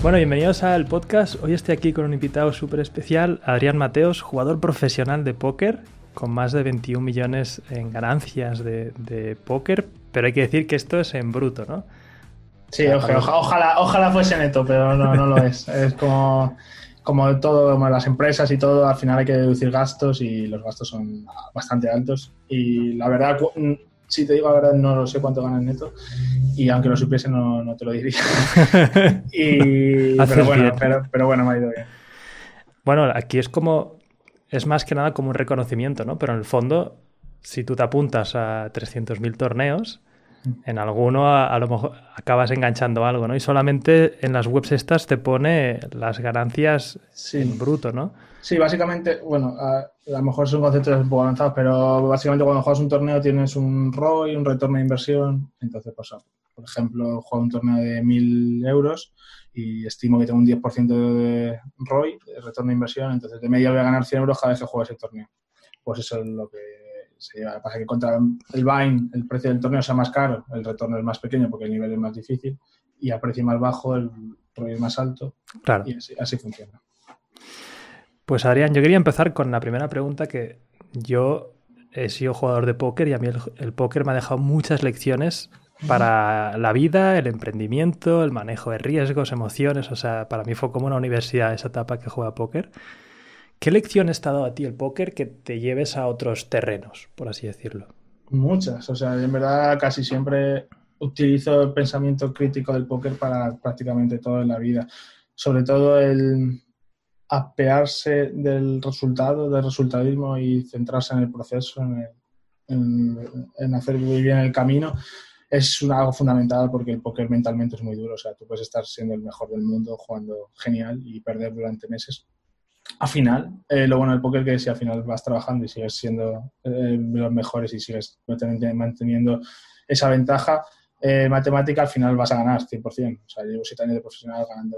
Bueno, bienvenidos al podcast. Hoy estoy aquí con un invitado súper especial, Adrián Mateos, jugador profesional de póker, con más de 21 millones en ganancias de, póker, pero hay que decir que esto es en bruto, ¿no? Sí, ojalá, ojalá fuese neto, pero no, no lo es. Es como, como todo, como las empresas y todo, al final hay que deducir gastos y los gastos son bastante altos. Y la verdad, si te digo la verdad, no lo sé cuánto gana el neto. Y aunque lo supiese, no, no te lo diría. y, pero, bueno, pero, bueno, me ha ido bien. Bueno, aquí es como. Es más que nada como un reconocimiento, ¿no? Pero en el fondo, si tú te apuntas a 300.000 torneos, en alguno a, lo mejor acabas enganchando algo, ¿no? Y solamente en las webs estas te pone las ganancias en bruto, ¿no? Sí, básicamente, bueno, a, lo mejor son conceptos un poco avanzados, pero básicamente cuando juegas un torneo tienes un ROI, un retorno de inversión. Entonces, pues, por ejemplo, juego un torneo de 1.000 euros y estimo que tengo un 10% de ROI, de retorno de inversión, entonces de media voy a ganar 100 euros cada vez que juego ese torneo. Pues eso es lo que se lleva. Pasa que contra el Vine el precio del torneo sea más caro, el retorno es más pequeño porque el nivel es más difícil y a precio más bajo el ROI es más alto. Claro. Y así funciona. Pues Adrián, yo quería empezar con la primera pregunta que yo he sido jugador de póker y a mí el, póker me ha dejado muchas lecciones para la vida, el emprendimiento, el manejo de riesgos, emociones. O sea, para mí fue como una universidad esa etapa que juega póker. ¿Qué lecciones te ha dado a ti el póker que te lleves a otros terrenos, por así decirlo? Muchas. O sea, en verdad casi siempre utilizo el pensamiento crítico del póker para prácticamente todo en la vida. Sobre todo el, apearse del resultado, del resultadismo y centrarse en el proceso, en, hacer muy bien el camino, es algo fundamental porque el póker mentalmente es muy duro. O sea, tú puedes estar siendo el mejor del mundo, jugando genial y perder durante meses. Al final, eh, lo bueno del póker que si al final vas trabajando y sigues siendo eh, los mejores y sigues manteniendo esa ventaja, eh, matemática al final vas a ganar 100%. O sea, llevo siete años de profesional ganando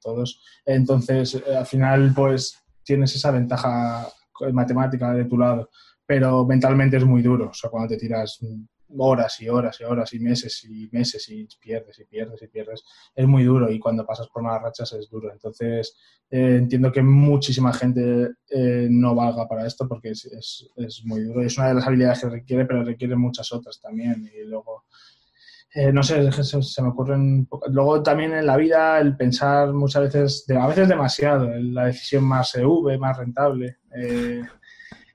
todos. Entonces, eh, al final, pues tienes esa ventaja matemática de tu lado, pero mentalmente es muy duro. O sea, cuando te tiras horas y horas y horas y meses y meses y pierdes y pierdes y pierdes, es muy duro y cuando pasas por malas rachas es duro. Entonces, eh, entiendo que muchísima gente eh, no valga para esto porque es, muy duro es una de las habilidades que requiere, pero requiere muchas otras también. Y luego eh, no sé, se, me ocurren. Luego también en la vida el pensar muchas veces, a veces demasiado, la decisión más EV, más rentable. Eh,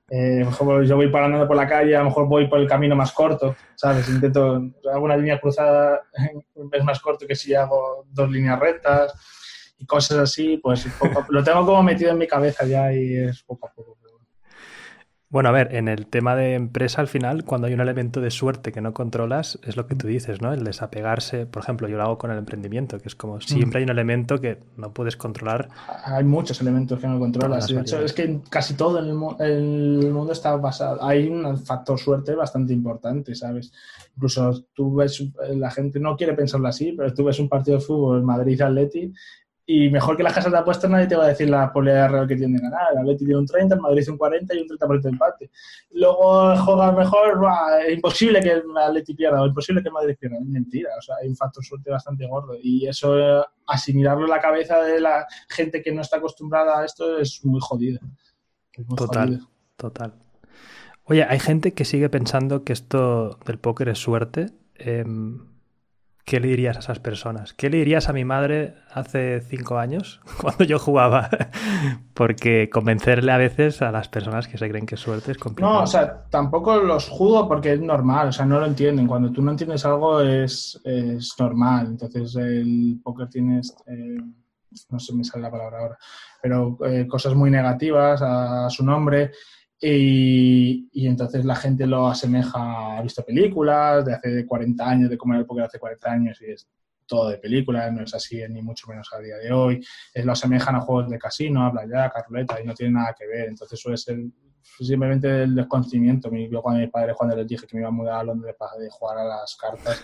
eh, mejor yo voy parando por la calle, a lo mejor voy por el camino más corto, ¿sabes? Intento, hago una línea cruzada, es más corto que si hago dos líneas rectas y cosas así, pues lo tengo como metido en mi cabeza ya y es poco a poco. Bueno, a ver, en el tema de empresa, al final, cuando hay un elemento de suerte que no controlas, es lo que tú dices, ¿no? El desapegarse, por ejemplo, yo lo hago con el emprendimiento, que es como siempre hay un elemento que no puedes controlar. Hay muchos elementos que no controlas. De hecho, es que casi todo el, el mundo está basado. Hay un factor suerte bastante importante, ¿sabes? Incluso tú ves, la gente no quiere pensarlo así, pero tú ves un partido de fútbol, Madrid-Atleti, y mejor que las casas de apuestas nadie te va a decir la probabilidad real que tiene ganar. El Atleti tiene un 30, el Madrid un 40 y un 30% de empate. Luego juegas mejor, es imposible que el Atleti pierda o imposible que el Madrid pierda. Es mentira, o sea, hay un factor suerte bastante gordo. Y eso, asimilarlo en la cabeza de la gente que no está acostumbrada a esto es muy jodido. total, total. Oye, hay gente que sigue pensando que esto del póker es suerte. Eh, ¿Qué le dirías a esas personas? ¿Qué le dirías a mi madre hace cinco años, cuando yo jugaba? porque convencerle a veces a las personas que se creen que suerte es complicado. No, o sea, tampoco los juzgo porque es normal, o sea, no lo entienden. Cuando tú no entiendes algo es, normal. Entonces, el póker tiene, eh, no sé, me sale la palabra ahora, pero eh, cosas muy negativas a su nombre y, entonces la gente lo asemeja, ha visto películas de hace 40 años, de cómo era el póker hace 40 años y es todo de películas, no es así ni mucho menos a día de hoy. Es, lo asemejan a juegos de casino, a ya, carruleta y no tiene nada que ver. Entonces suele ser simplemente el desconocimiento. Yo cuando mi padre cuando les dije que me iba a mudar a Londres para de jugar a las cartas,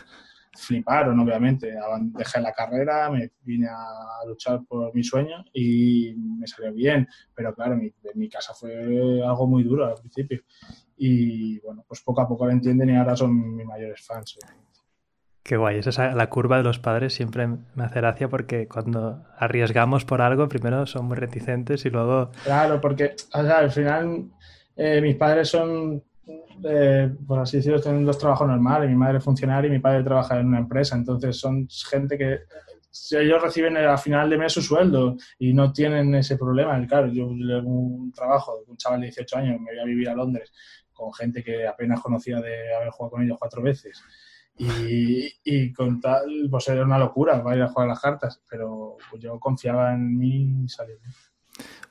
fliparon, obviamente. Dejé la carrera, me vine a luchar por mi sueño y me salió bien. Pero claro, mi, en mi casa fue algo muy duro al principio. Y bueno, pues poco a poco lo entienden y ahora son mis mayores fans. Qué guay, esa, la curva de los padres siempre me hace gracia porque cuando arriesgamos por algo, primero son muy reticentes y luego... Claro, porque al final eh, mis padres son, eh, por así decirlo, tienen dos trabajos normales, mi madre es funcionaria y mi padre trabaja en una empresa, entonces son gente que ellos reciben a final de mes su sueldo y no tienen ese problema. Claro, yo un trabajo, un chaval de 18 años, me voy a vivir a Londres con gente que apenas conocía de haber jugado con ellos cuatro veces y, con tal, pues era una locura para ir a jugar las cartas, pero yo confiaba en mí y salí.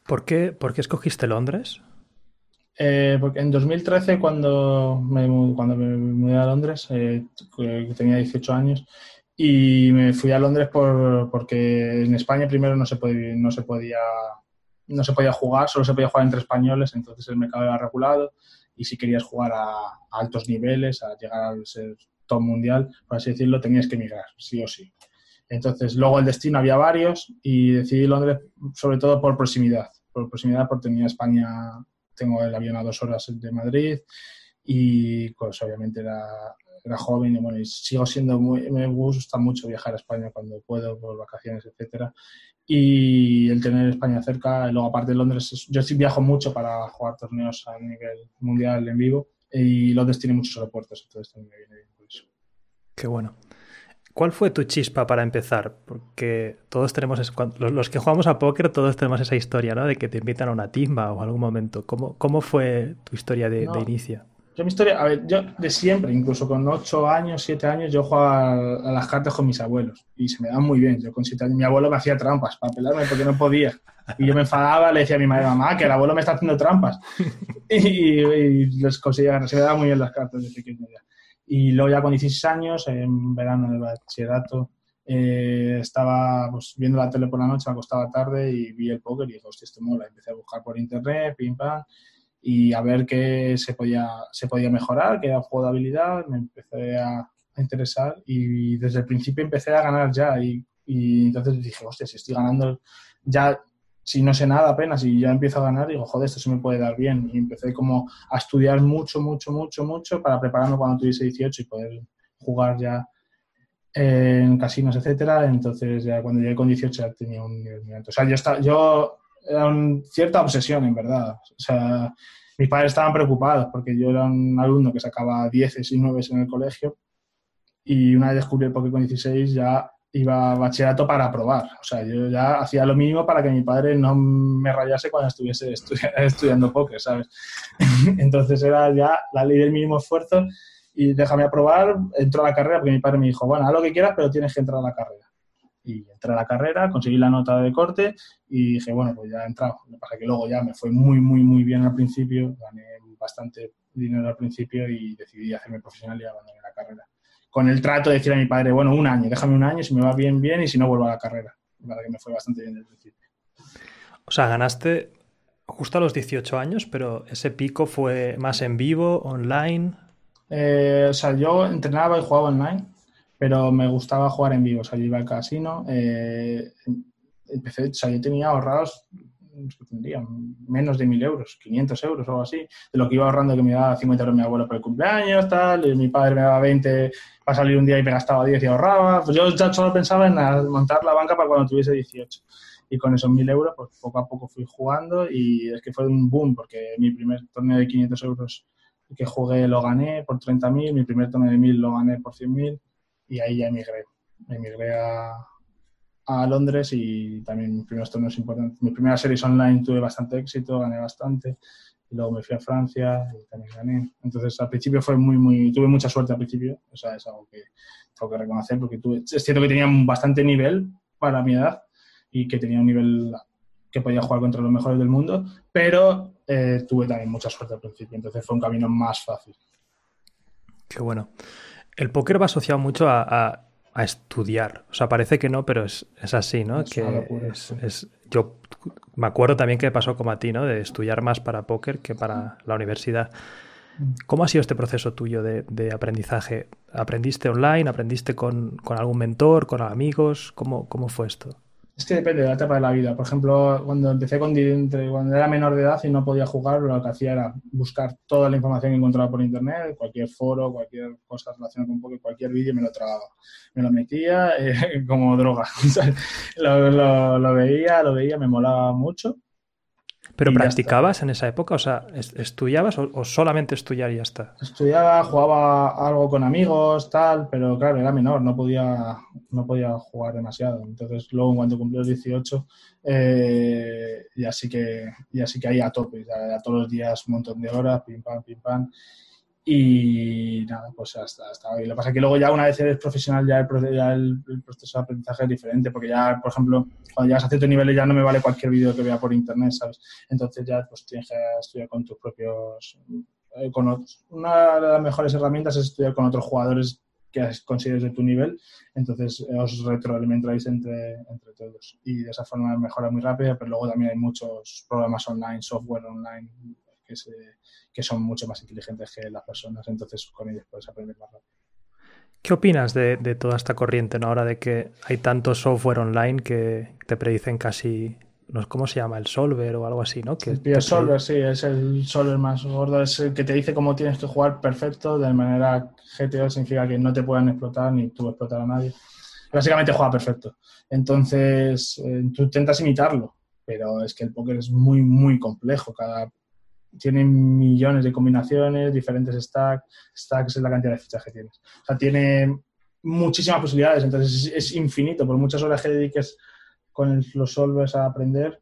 ¿Por qué, ¿Por qué escogiste Londres? Eh, porque en 2013, cuando me, cuando me mudé a Londres, eh, tenía 18 años, y me fui a Londres por, porque en España primero no se, puede, no, se podía, no se podía jugar, solo se podía jugar entre españoles, entonces el mercado era regulado, y si querías jugar a, a altos niveles, a llegar a ser top mundial, por así decirlo, tenías que emigrar, sí o sí. Entonces, luego el destino había varios y decidí Londres sobre todo por proximidad. Por proximidad porque tenía España, tengo el avión a dos horas de Madrid y pues obviamente era, era joven y bueno, y sigo siendo muy, me gusta mucho viajar a España cuando puedo por vacaciones, etcétera. Y el tener España cerca, luego aparte de Londres, yo sí viajo mucho para jugar torneos a nivel mundial en vivo y Londres tiene muchos aeropuertos, entonces también me viene bien. Qué bueno. ¿Cuál fue tu chispa para empezar? Porque todos tenemos, los que jugamos a póker, todos tenemos esa historia, ¿no? De que te invitan a una timba o algún momento. ¿Cómo, cómo fue tu historia de, inicio? Yo mi historia, a ver, yo de siempre, incluso con 8 años, 7 años, yo jugaba a, las cartas con mis abuelos y se me dan muy bien. Yo con 7 años, mi abuelo me hacía trampas para pelarme porque no podía. Y yo me enfadaba, le decía a mi madre, mamá, que el abuelo me está haciendo trampas. y, les conseguía, se me daban muy bien las cartas de pequeño ya. Y luego ya con 16 años, en verano del bachillerato, eh, estaba pues, viendo la tele por la noche, me acostaba tarde y vi el póker y dije, hostia, esto mola. Empecé a buscar por internet, pim pam, y a ver qué se podía, se podía mejorar, qué era juego de habilidad, me empecé a, a interesar y desde el principio empecé a ganar ya y, y entonces dije, hostia, si estoy ganando ya si no sé nada apenas y ya empiezo a ganar, digo, joder, esto se me puede dar bien. Y empecé como a estudiar mucho, mucho, mucho, mucho para prepararme cuando tuviese 18 y poder jugar ya en casinos, etcétera. Entonces, ya cuando llegué con 18 ya tenía un nivel muy alto. O sea, yo, estaba, yo era una cierta obsesión, en verdad. O sea, mis padres estaban preocupados porque yo era un alumno que sacaba 10 y 9 en el colegio y una vez descubrí el Pokémon 16 ya iba a bachillerato para probar. O sea, yo ya hacía lo mínimo para que mi padre no me rayase cuando estuviese estudiando póker, ¿sabes? Entonces era ya la ley del mínimo esfuerzo y déjame aprobar, entró a la carrera porque mi padre me dijo, bueno, haz lo que quieras, pero tienes que entrar a la carrera. Y entré a la carrera, conseguí la nota de corte y dije, bueno, pues ya he entrado. Lo que pasa que luego ya me fue muy, muy, muy bien al principio, gané bastante dinero al principio y decidí hacerme profesional y abandoné la carrera con el trato de decir a mi padre, bueno, un año, déjame un año, si me va bien, bien, y si no, vuelvo a la carrera. Para que me fue bastante bien desde el principio. O sea, ganaste justo a los 18 años, pero ese pico fue más en vivo, online. Eh, o sea, yo entrenaba y jugaba online, pero me gustaba jugar en vivo. O sea, yo iba al casino, eh, empecé, o sea, yo tenía ahorrados tendría menos de mil euros, 500 euros o algo así, de lo que iba ahorrando que me daba 50 euros mi abuelo por el cumpleaños, tal, y mi padre me daba 20 para salir un día y me gastaba 10 y ahorraba. Pues yo ya solo pensaba en montar la banca para cuando tuviese 18. Y con esos mil euros, pues poco a poco fui jugando y es que fue un boom, porque mi primer torneo de 500 euros que jugué lo gané por 30.000, mi primer torneo de 1000 lo gané por 100.000 y ahí ya emigré. Emigré a, a Londres y también mis primeros torneos importantes. Mis primeras series online tuve bastante éxito, gané bastante. Y luego me fui a Francia y también gané. Entonces, al principio fue muy, muy... Tuve mucha suerte al principio. O sea, es algo que tengo que reconocer porque tuve... Es cierto que tenía bastante nivel para mi edad y que tenía un nivel que podía jugar contra los mejores del mundo, pero eh, tuve también mucha suerte al principio. Entonces, fue un camino más fácil. Qué bueno. El póker va asociado mucho a a estudiar. O sea, parece que no, pero es, así, ¿no? que es, yo me acuerdo también que pasó como a ti, ¿no? De estudiar más para póker que para la universidad. Mm. ¿Cómo ha sido este proceso tuyo de, aprendizaje? ¿Aprendiste online? ¿Aprendiste con, algún mentor, con amigos? ¿Cómo, ¿Cómo, fue esto? Es que depende de la etapa de la vida. Por ejemplo, cuando empecé con cuando era menor de edad y no podía jugar, lo que hacía era buscar toda la información que encontraba por internet, cualquier foro, cualquier cosa relacionada con poco, cualquier vídeo me lo tragaba. Me lo metía eh, como droga. lo, lo veía, lo veía, me molaba mucho ¿Pero practicabas en esa época? O sea, ¿estudiabas o, solamente estudiar y ya está? Estudiaba, jugaba algo con amigos, tal, pero claro, era menor, no podía, no podía jugar demasiado. Entonces, luego, cuando cumplí los 18, eh, ya, sí que, ya sí que ahí a tope, ya, todos los días un montón de horas, pim pam, pim pam. Y nada, pues hasta, hasta hoy. Lo que pasa es que luego ya una vez eres profesional ya el, proceso de aprendizaje es diferente, porque ya, por ejemplo, cuando llegas a ciertos niveles ya no me vale cualquier vídeo que vea por internet, ¿sabes? Entonces ya pues tienes que estudiar con tus propios... Eh, con otros. Una de las mejores herramientas es estudiar con otros jugadores que consideres de tu nivel, entonces eh, os retroalimentáis entre, entre todos. Y de esa forma mejora muy rápido, pero luego también hay muchos programas online, software online que se que son mucho más inteligentes que las personas, entonces con ellos puedes aprender más rápido. ¿Qué opinas de, toda esta corriente, ¿no? ahora de que hay tanto software online que te predicen casi, no ¿cómo se llama? El solver o algo así, ¿no? Que el solver, sí, es el solver más gordo, es el que te dice cómo tienes que jugar perfecto, de manera GTO significa que no te puedan explotar ni tú explotar a nadie. Básicamente juega perfecto. Entonces, eh, tú intentas imitarlo, pero es que el póker es muy, muy complejo. Cada tiene millones de combinaciones, diferentes stacks, stacks es la cantidad de fichas que tienes. O sea, tiene muchísimas posibilidades, entonces es, infinito. Por muchas horas que dediques con los solvers a aprender,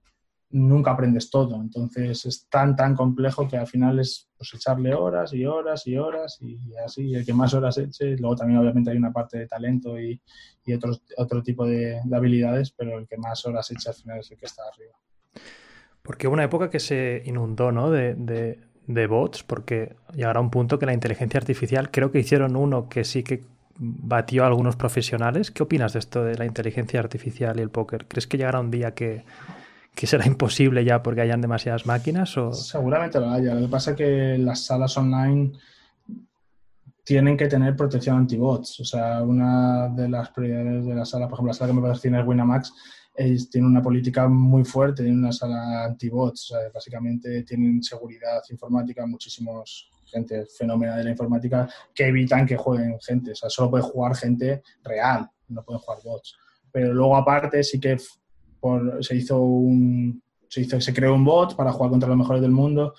nunca aprendes todo. Entonces es tan, tan complejo que al final es pues, echarle horas y horas y horas y así. El que más horas eche, luego también obviamente hay una parte de talento y, y otro, otro tipo de, de, habilidades, pero el que más horas eche al final es el que está arriba. Porque hubo una época que se inundó ¿no? de, de, bots, porque llegará un punto que la inteligencia artificial, creo que hicieron uno que sí que batió a algunos profesionales. ¿Qué opinas de esto de la inteligencia artificial y el póker? ¿Crees que llegará un día que, será imposible ya porque hayan demasiadas máquinas? O... Seguramente lo haya. Lo que pasa es que las salas online tienen que tener protección anti-bots. O sea, una de las prioridades de la sala, por ejemplo, la sala que me patrocina es Winamax, tiene una política muy fuerte, tiene una sala anti-bots, básicamente tienen seguridad informática, muchísimos gente fenómena de la informática que evitan que jueguen gente, o sea, solo puede jugar gente real, no pueden jugar bots. Pero luego aparte sí que por, se hizo un se hizo se creó un bot para jugar contra los mejores del mundo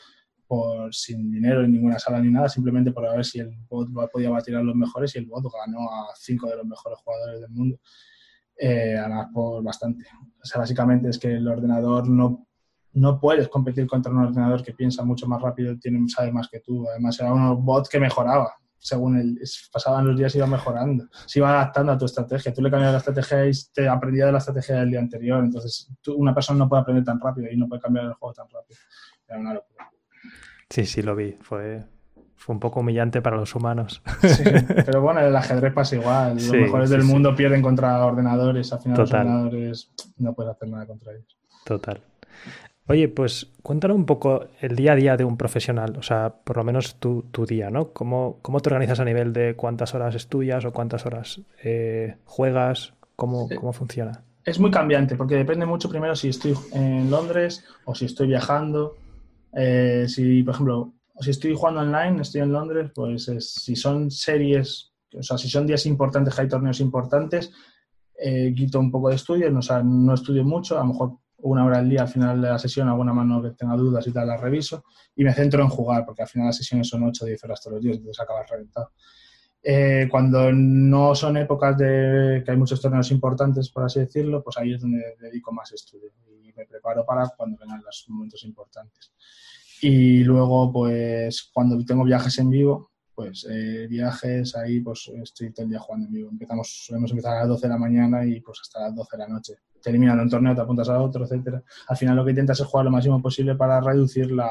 por sin dinero en ninguna sala ni nada, simplemente por ver si el bot podía batir a los mejores y el bot ganó a cinco de los mejores jugadores del mundo eh, además por bastante. O sea, básicamente es que el ordenador no, no puedes competir contra un ordenador que piensa mucho más rápido, tiene, sabe más que tú. Además, era un bot que mejoraba. Según el, pasaban los días, iba mejorando, se iba adaptando a tu estrategia. Tú le cambiabas la estrategia y te aprendía de la estrategia del día anterior. Entonces, una persona no puede aprender tan rápido y no puede cambiar el juego tan rápido. Era una locura. Sí, sí, lo vi. Fue, fue un poco humillante para los humanos. Sí, pero bueno, el ajedrez pasa igual. Los mejores del mundo pierden contra ordenadores. Al final los ordenadores no puedes hacer nada contra ellos. Total. Oye, pues cuéntanos un poco el día a día de un profesional, o sea, por lo menos tu, día, ¿no? ¿Cómo, ¿Cómo, te organizas a nivel de cuántas horas estudias o cuántas horas eh, juegas? ¿Cómo, ¿Cómo funciona? Es muy cambiante porque depende mucho primero si estoy en Londres o si estoy viajando. Eh, si, por ejemplo, si estoy jugando online, estoy en Londres, pues si son series, o sea, si son días importantes, hay torneos importantes, eh, quito un poco de estudio, no, o sea, no estudio mucho, a lo mejor una hora al día al final de la sesión, alguna mano que tenga dudas y tal, la reviso y me centro en jugar, porque al final las sesiones son 8 o 10 horas todos los días, entonces acabas reventado. Eh, cuando no son épocas de que hay muchos torneos importantes, por así decirlo, pues ahí es donde dedico más estudio y me preparo para cuando vengan los momentos importantes. Y luego, pues, cuando tengo viajes en vivo, pues eh, viajes ahí, pues estoy todo el día jugando en vivo. Empezamos, solemos empezar a las 12 de la mañana y pues hasta las 12 de la noche. Te eliminan un torneo, te apuntas a otro, etcétera. Al final lo que intentas es jugar lo máximo posible para reducir la,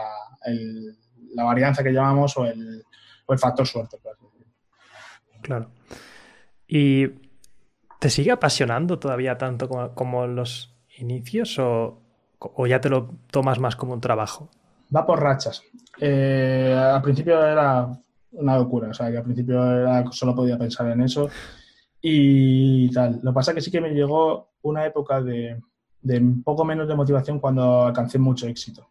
la varianza que llamamos o el, o el factor suerte. Claro. ¿Y te sigue apasionando todavía tanto como, como los inicios o, o ya te lo tomas más como un trabajo? Va por rachas. Eh, al principio era una locura, o sea, que al principio solo podía pensar en eso y tal. Lo que pasa es que sí que me llegó una época de, de un poco menos de motivación cuando alcancé mucho éxito.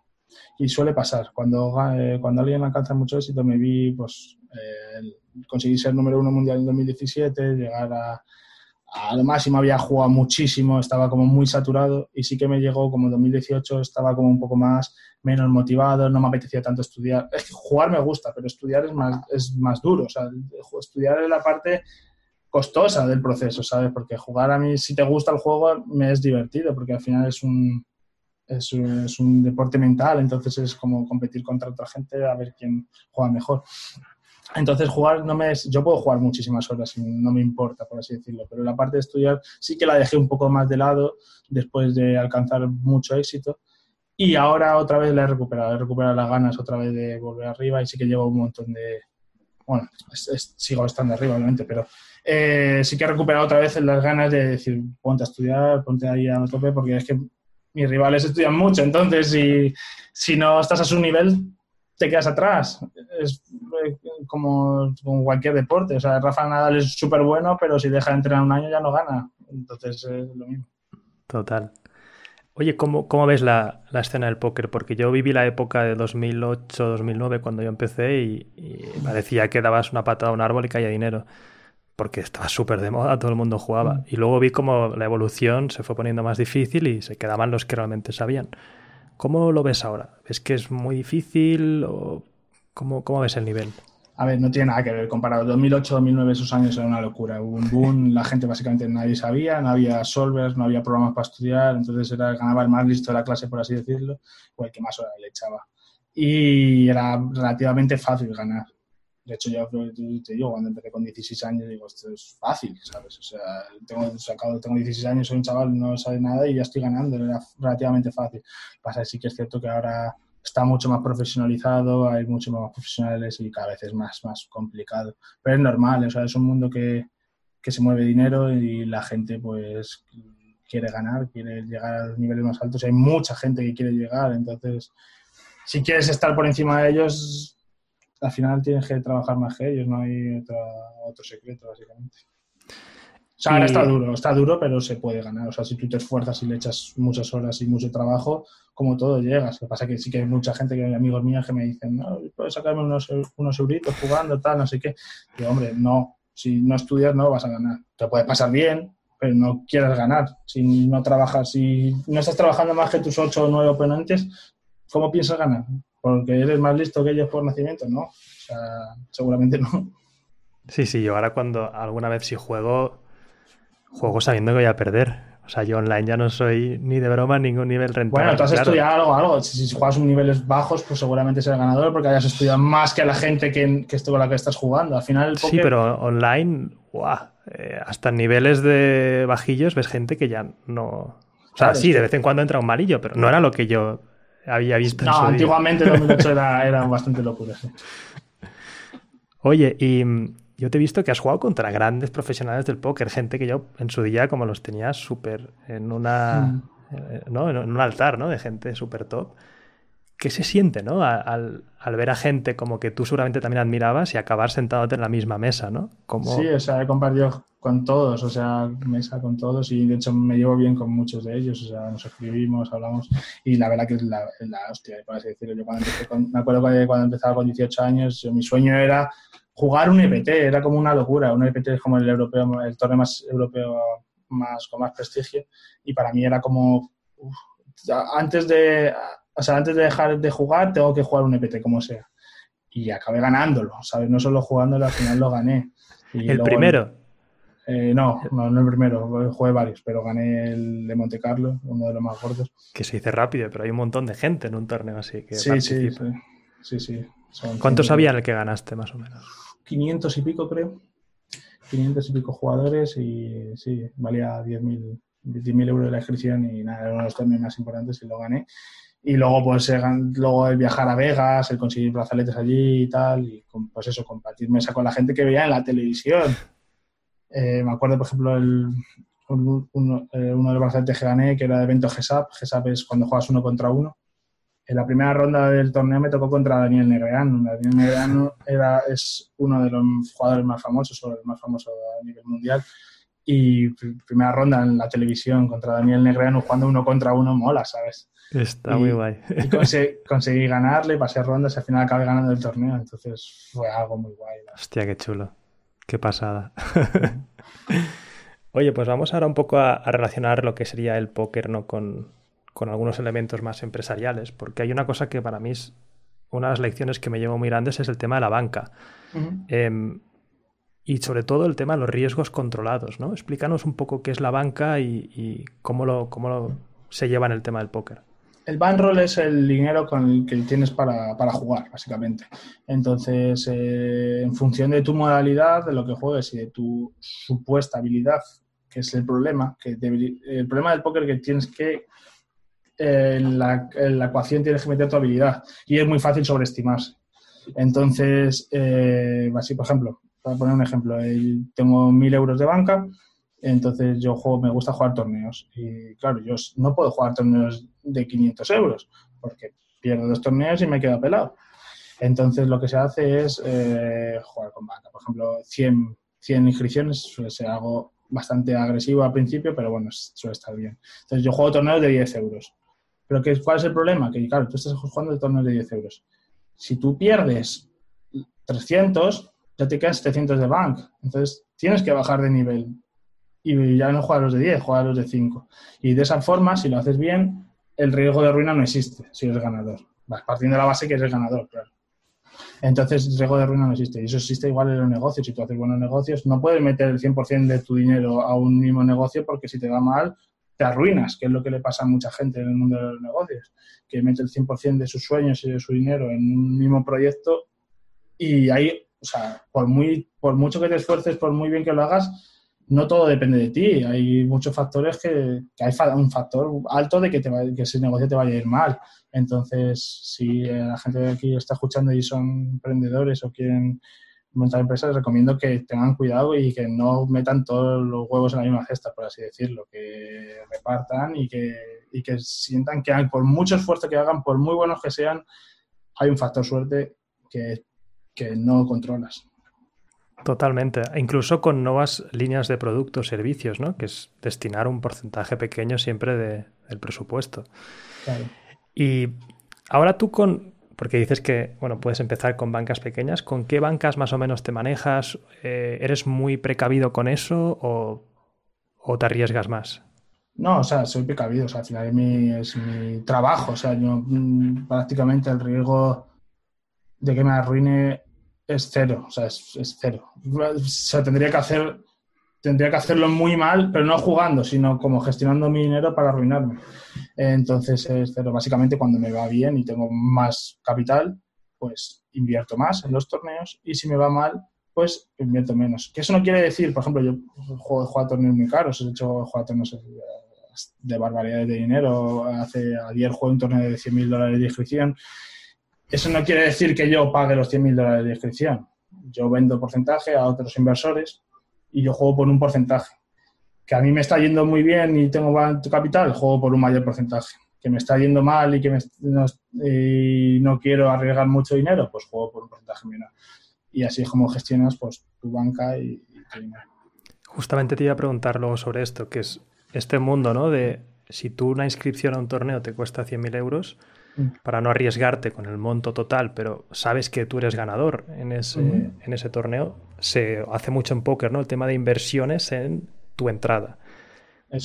Y suele pasar, cuando, eh, cuando alguien alcanza mucho éxito, me vi, pues, eh, ser número uno mundial en 2017, llegar a, a lo máximo había jugado muchísimo, estaba como muy saturado y sí que me llegó como en 2018, estaba como un poco más, menos motivado, no me apetecía tanto estudiar. Es que jugar me gusta, pero estudiar es más, es más duro, o sea, estudiar es la parte costosa del proceso, ¿sabes? Porque jugar a mí, si te gusta el juego, me es divertido, porque al final es un, es un deporte mental, entonces es como competir contra otra gente a ver quién juega mejor. Entonces, jugar no me es, yo puedo jugar muchísimas horas y no me importa, por así decirlo, pero la parte de estudiar sí que la dejé un poco más de lado después de alcanzar mucho éxito. Y ahora otra vez la he recuperado, he recuperado las ganas otra vez de volver arriba y sí que llevo un montón de, bueno, sigo estando arriba obviamente, pero eh, sí que he recuperado otra vez las ganas de decir, ponte a estudiar, ponte ahí a tope, porque es que mis rivales estudian mucho, entonces si, si no estás a su nivel, te quedas atrás. Es eh, como, con cualquier deporte. O sea, Rafa Nadal es súper bueno, pero si deja de entrenar un año ya no gana. Entonces es lo mismo. Total. Oye, ¿cómo, cómo ves la, la, escena del póker? Porque yo viví la época de 2008-2009 cuando yo empecé y, y, parecía que dabas una patada a un árbol y caía dinero. Porque estaba súper de moda, todo el mundo jugaba. Mm. Y luego vi cómo la evolución se fue poniendo más difícil y se quedaban los que realmente sabían. ¿Cómo lo ves ahora? ¿Ves que es muy difícil o cómo, cómo ves el nivel? A ver, no tiene nada que ver. Comparado 2008-2009, esos años era una locura. Hubo un boom, la gente básicamente nadie sabía, no había solvers, no había programas para estudiar, entonces era, ganaba el más listo de la clase, por así decirlo, o el que más horas le echaba. Y era relativamente fácil ganar. De hecho, yo te digo, cuando empecé con 16 años, digo, esto es fácil, ¿sabes? O sea, tengo, sacado, tengo 16 años, soy un chaval, no sabe nada y ya estoy ganando, era relativamente fácil. Pasa sí que es cierto que ahora está mucho más profesionalizado, hay mucho más profesionales y cada vez es más, más complicado. Pero es normal, o sea, es un mundo que, que se mueve dinero y la gente, pues, quiere ganar, quiere llegar a los niveles más altos. Hay mucha gente que quiere llegar, entonces, si quieres estar por encima de ellos, al final tienes que trabajar más que ellos, no hay otro secreto, básicamente. O sea, ahora está duro, está duro, pero se puede ganar. O sea, si tú te esfuerzas y le echas muchas horas y mucho trabajo, como todo llegas. Lo que pasa es que sí que hay mucha gente, que hay amigos míos que me dicen, no, puedes sacarme unos, unos euritos jugando, tal, no sé qué. Y hombre, no, si no estudias no vas a ganar. Te puede pasar bien, pero no quieres ganar. Si no trabajas, si no estás trabajando más que tus ocho o nueve oponentes, ¿cómo piensas ganar? Porque eres más listo que ellos por nacimiento, ¿no? O sea, seguramente no. Sí, sí, yo ahora cuando alguna vez si juego, juego sabiendo que voy a perder. O sea, yo online ya no soy ni de broma ningún nivel rentable. Bueno, tú has claro. estudiado algo, algo. Si, si, juegas un niveles bajos, pues seguramente serás ganador porque hayas estudiado más que la gente que, que con la que estás jugando. Al final, el poker... Sí, pero online, ¡guau! Eh, hasta niveles de bajillos ves gente que ya no... O sea, claro, sí, de vez en cuando entra un malillo, pero no era lo que yo había visto. No, antiguamente 2008 era, era bastante locura. Sí. Oye, y mm, yo te he visto que has jugado contra grandes profesionales del póker, gente que yo en su día como los tenía súper en una... Mm. Eh, ¿no? en un altar, ¿no? De gente súper top. ¿Qué se siente, ¿no? Al, al, ver a gente como que tú seguramente también admirabas y acabar sentándote en la misma mesa, ¿no? Como... Sí, o sea, he compartido con todos, o sea, mesa con todos y de hecho me llevo bien con muchos de ellos, o sea, nos escribimos, hablamos y la verdad que es la, la hostia, por así decirlo. Yo cuando empecé con, me acuerdo que cuando empezaba con 18 años, yo, mi sueño era jugar un EPT, era como una locura, un EPT es como el europeo, el torneo más europeo más con más prestigio y para mí era como uf, antes de o sea, antes de dejar de jugar tengo que jugar un EPT como sea. Y acabé ganándolo, ¿sabes? No solo jugándolo, al final lo gané. Y ¿El luego, primero? Eh, no, no, no el primero, jugué varios, pero gané el de Monte Carlo, uno de los más gordos. Que se dice rápido, pero hay un montón de gente en un torneo así que sí. Sí, sí, sí. Son ¿Cuántos había en el que ganaste, más o menos? 500 y pico, creo. 500 y pico jugadores y sí, valía 10.000 10 euros de la inscripción y nada, era uno de los torneos más importantes y lo gané. Y luego, pues, luego el viajar a Vegas, el conseguir brazaletes allí y tal, y pues eso, compartir mesa con la gente que veía en la televisión. Eh, me acuerdo, por ejemplo, el, uno, uno, de los brazaletes que gané, que era de evento GESAP. GESAP es cuando juegas uno contra uno. En la primera ronda del torneo me tocó contra Daniel Negreanu. Daniel Negreanu era, es uno de los jugadores más famosos, o el más famoso a nivel mundial y primera ronda en la televisión contra Daniel Negreanu jugando uno contra uno mola, ¿sabes? Está muy guay. Y conseguí, ganarle, pasé rondas y al final acabé ganando el torneo, entonces fue algo muy guay. Hostia, qué chulo. Qué pasada. Oye, pues vamos ahora un poco a, relacionar lo que sería el póker ¿no? con, algunos elementos más empresariales, porque hay una cosa que para mí es una de las lecciones que me llevo muy grandes, es el tema de la banca. Y sobre todo el tema de los riesgos controlados, ¿no? Explícanos un poco qué es la banca y, cómo, lo, cómo lo, se lleva en el tema del póker. El bankroll es el dinero con el que tienes para, jugar, básicamente. Entonces, eh, en función de tu modalidad, de lo que juegues y de tu supuesta habilidad, que es el problema, que el problema del póker que tienes que eh, en, la, ecuación tienes que meter tu habilidad y es muy fácil sobreestimarse. Entonces, eh, así por ejemplo, para poner un ejemplo, tengo mil euros de banca, entonces yo juego, me gusta jugar torneos. Y claro, yo no puedo jugar torneos de 500 euros porque pierdo dos torneos y me quedo pelado. Entonces lo que se hace es eh, jugar con banca. Por ejemplo, 100, 100 inscripciones suele ser algo bastante agresivo al principio, pero bueno, suele estar bien. Entonces yo juego torneos de 10 euros. Pero ¿qué, ¿cuál es el problema? Que claro, tú estás jugando de torneos de 10 euros. Si tú pierdes 300, ya te quedan 700 de bank. Entonces tienes que bajar de nivel y ya no juegas los de 10, juegas los de 5. Y de esa forma, si lo haces bien, el riesgo de ruina no existe si eres ganador. Vas partiendo de la base que eres ganador, claro. Entonces, el riesgo de ruina no existe. Y eso existe igual en los negocios. Si tú haces buenos negocios, no puedes meter el 100% de tu dinero a un mismo negocio porque si te va mal, te arruinas, que es lo que le pasa a mucha gente en el mundo de los negocios, que mete el 100% de sus sueños y de su dinero en un mismo proyecto y ahí, o sea, por, muy, por mucho que te esfuerces, por muy bien que lo hagas, no todo depende de ti. Hay muchos factores que, hay un factor alto de que, te que ese negocio te vaya a ir mal. Entonces, si la gente de aquí está escuchando y son emprendedores o quieren montar empresas, les recomiendo que tengan cuidado y que no metan todos los huevos en la misma cesta, por así decirlo, que repartan y que, y que sientan que por mucho esfuerzo que hagan, por muy buenos que sean, hay un factor suerte que, que no controlas. Totalmente. E incluso con nuevas líneas de productos, servicios, ¿no? Que es destinar un porcentaje pequeño siempre del presupuesto. Y ahora tú con, porque dices que, bueno, puedes empezar con bancas pequeñas, ¿con qué bancas más o menos te manejas? Eh, ¿Eres muy precavido con eso o, te arriesgas más? No, o sea, soy precavido, o sea, al final es mi, es mi trabajo, o sea, yo mm, prácticamente el riesgo de que me arruine es cero, o sea, es, cero. O sea, tendría que hacer tendría que hacerlo muy mal, pero no jugando, sino como gestionando mi dinero para arruinarme. Entonces es cero. Básicamente cuando me va bien y tengo más capital, pues invierto más en los torneos y si me va mal, pues invierto menos. Que eso no quiere decir, por ejemplo, yo juego, a torneos muy caros, he hecho juego a torneos de barbaridades de dinero. Hace, ayer jugué un torneo de 100.000 dólares de inscripción eso no quiere decir que yo pague los 100.000 dólares de inscripción. Yo vendo porcentaje a otros inversores y yo juego por un porcentaje. Que a mí me está yendo muy bien y tengo capital, juego por un mayor porcentaje. Que me está yendo mal y que no, quiero arriesgar mucho dinero, pues juego por un porcentaje menor. Y así es como gestionas pues, tu banca y, tu dinero. Justamente te iba a preguntar luego sobre esto, que es este mundo, ¿no? De si tú una inscripción a un torneo te cuesta 100.000 euros. Para no arriesgarte con el monto total, pero sabes que tú eres ganador en ese, en ese torneo, se hace mucho en póker, ¿no? El tema de inversiones en tu entrada.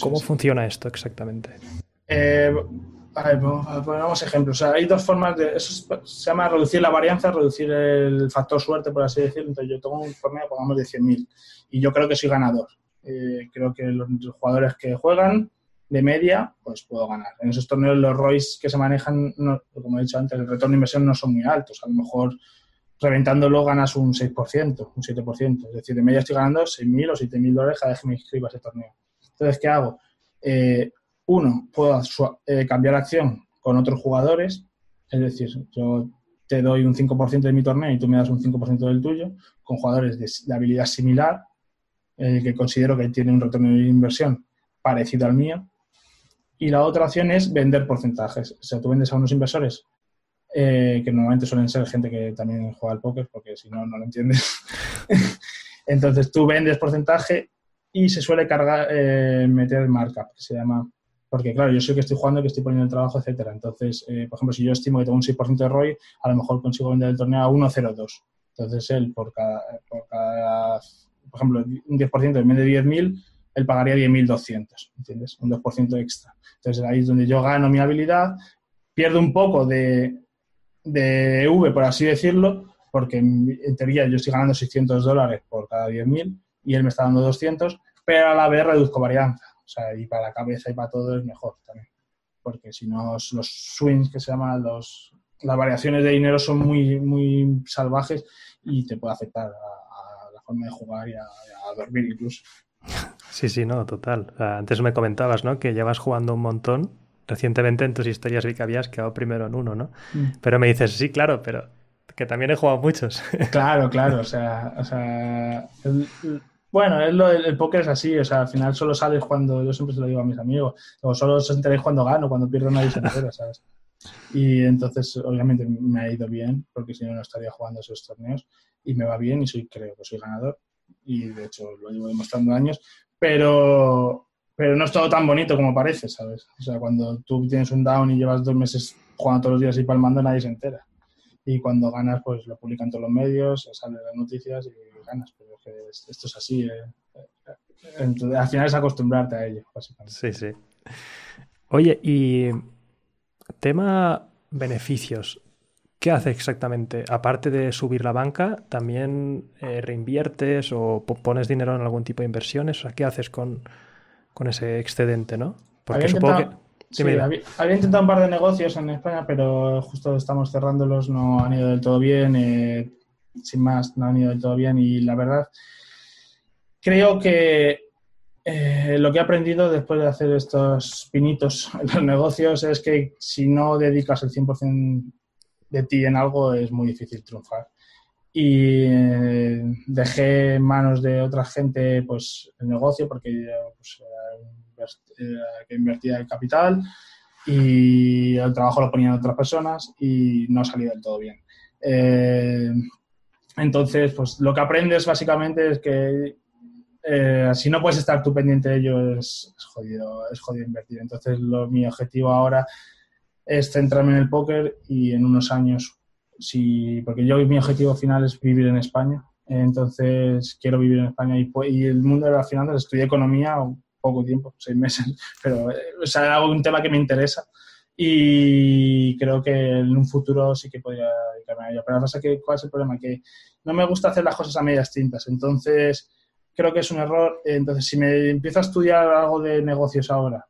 ¿Cómo funciona esto exactamente? Eh, a ver, pongamos ejemplos. hay dos formas de. Eso se llama reducir la varianza, reducir el factor suerte, por así decirlo. Entonces, yo tengo un torneo, pongamos, de 100.000 y yo creo que soy ganador. Eh, creo que los jugadores que juegan de media, pues puedo ganar. En esos torneos los ROIs que se manejan, como he dicho antes, el retorno de inversión no son muy altos. A lo mejor reventándolo ganas un 6%, un 7%. Es decir, de media estoy ganando 6.000 o 7.000 dólares cada vez que me inscriba a ese torneo. Entonces, ¿qué hago? Eh, uno, puedo eh, cambiar acción con otros jugadores. Es decir, yo te doy un 5% de mi torneo y tú me das un 5% del tuyo, con jugadores de, habilidad similar, eh, que considero que tienen un retorno de inversión parecido al mío, y la otra opción es vender porcentajes. O sea, tú vendes a unos inversores eh, que normalmente suelen ser gente que también juega al póker, porque si no, no lo entiendes. Entonces tú vendes porcentaje y se suele cargar, eh, meter markup, que se llama porque claro, yo sé que estoy jugando, que estoy poniendo el trabajo, etcétera. Entonces, eh, por ejemplo, si yo estimo que tengo un 6% de ROI, a lo mejor consigo vender el torneo a 1,02. Entonces, él por cada, por cada, por ejemplo, un 10% en vez de 10.000, él pagaría 10.200, ¿entiendes? Un 2% extra. Entonces, ahí es donde yo gano mi habilidad, pierdo un poco de, de V, por así decirlo, porque en teoría yo estoy ganando 600 dólares por cada 10.000 y él me está dando 200, pero a la vez reduzco varianza. O sea, y para la cabeza y para todo es mejor también. Porque si no, los swings que se llaman, los, las variaciones de dinero son muy, muy salvajes y te puede afectar a, la forma de jugar y a, dormir incluso. Sí, sí, no, total. antes me comentabas, ¿no? Que llevas jugando un montón. Recientemente en tus historias vi que habías quedado primero en uno, ¿no? Mm. Pero me dices, sí, claro, pero que también he jugado muchos. Claro, claro, o sea, o sea bueno, el, póker es así, o sea, al final solo sales cuando, yo siempre se lo digo a mis amigos, o solo os enteréis cuando gano, cuando pierdo nadie se entera, ¿sabes? Y entonces, obviamente, me ha ido bien, porque si no, no estaría jugando esos torneos, y me va bien, y soy, creo que soy ganador, y de hecho lo llevo demostrando años, pero, pero no es todo tan bonito como parece, ¿sabes? O sea, cuando tú tienes un down y llevas dos meses jugando todos los días y palmando, nadie se entera. Y cuando ganas, pues lo publican todos los medios, salen las noticias y ganas, pero que esto es así. Eh. al final es acostumbrarte a ello, básicamente. Sí, sí. Oye, y tema beneficios. ¿Qué hace exactamente? Aparte de subir la banca, ¿también eh, reinviertes o pones dinero en algún tipo de inversiones? O sea, ¿qué haces con, ese excedente, no? Porque supongo que... Sí, había, intentado un par de negocios en España, pero justo estamos cerrándolos, no han ido del todo bien. Eh, sin más, no han ido del todo bien y la verdad creo que eh, lo que he aprendido después de hacer estos pinitos en los negocios es que si no dedicas el 100% de ti en algo es muy difícil triunfar. Y eh, dejé en manos de otra gente pues, el negocio porque pues, que invertía el capital y el trabajo lo ponían otras personas y no salía del todo bien. Eh, entonces, pues lo que aprendes básicamente es que eh, si no puedes estar tú pendiente de ello es, jodido, es jodido invertir. Entonces, mi objetivo ahora es centrarme en el póker y en unos años, si, porque yo mi objetivo final es vivir en España. Entonces, quiero vivir en España y, el mundo de las finanzas, estudié economía poco tiempo, seis meses, pero eh, es un tema que me interesa y creo que en un futuro sí que podría dedicarme a ello. Pero pasa que, ¿cuál es el problema? Que no me gusta hacer las cosas a medias tintas, entonces creo que es un error. Entonces, si me empiezo a estudiar algo de negocios ahora,